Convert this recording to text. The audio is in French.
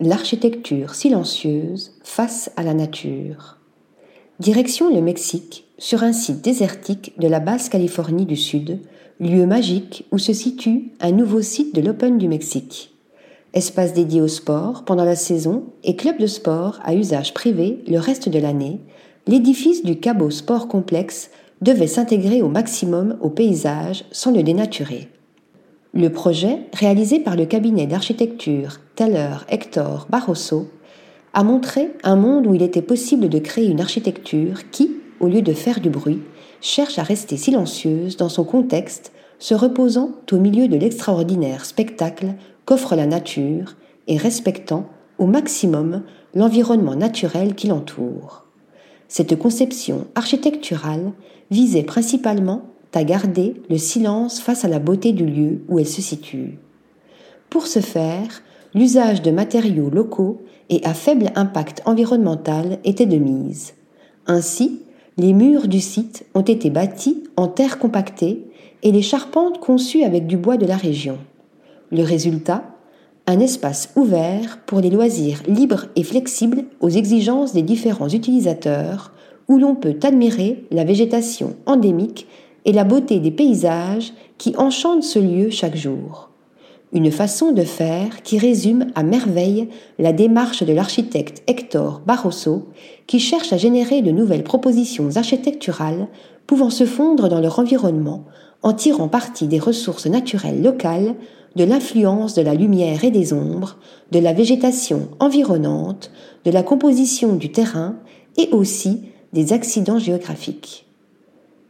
L'architecture silencieuse face à la nature. Direction le Mexique, sur un site désertique de la basse Californie du Sud, lieu magique où se situe un nouveau site de l'Open du Mexique. Espace dédié au sport pendant la saison et club de sport à usage privé le reste de l'année, l'édifice du Cabo Sport Complexe devait s'intégrer au maximum au paysage sans le dénaturer. Le projet, réalisé par le cabinet d'architecture Teller Hector Barroso, a montré un monde où il était possible de créer une architecture qui, au lieu de faire du bruit, cherche à rester silencieuse dans son contexte, se reposant au milieu de l'extraordinaire spectacle qu'offre la nature et respectant au maximum l'environnement naturel qui l'entoure. Cette conception architecturale visait principalement à garder le silence face à la beauté du lieu où elle se situe. Pour ce faire, l'usage de matériaux locaux et à faible impact environnemental était de mise. Ainsi, les murs du site ont été bâtis en terre compactée et les charpentes conçues avec du bois de la région. Le résultat Un espace ouvert pour les loisirs libres et flexibles aux exigences des différents utilisateurs, où l'on peut admirer la végétation endémique et la beauté des paysages qui enchantent ce lieu chaque jour. Une façon de faire qui résume à merveille la démarche de l'architecte Hector Barroso qui cherche à générer de nouvelles propositions architecturales pouvant se fondre dans leur environnement en tirant parti des ressources naturelles locales, de l'influence de la lumière et des ombres, de la végétation environnante, de la composition du terrain et aussi des accidents géographiques.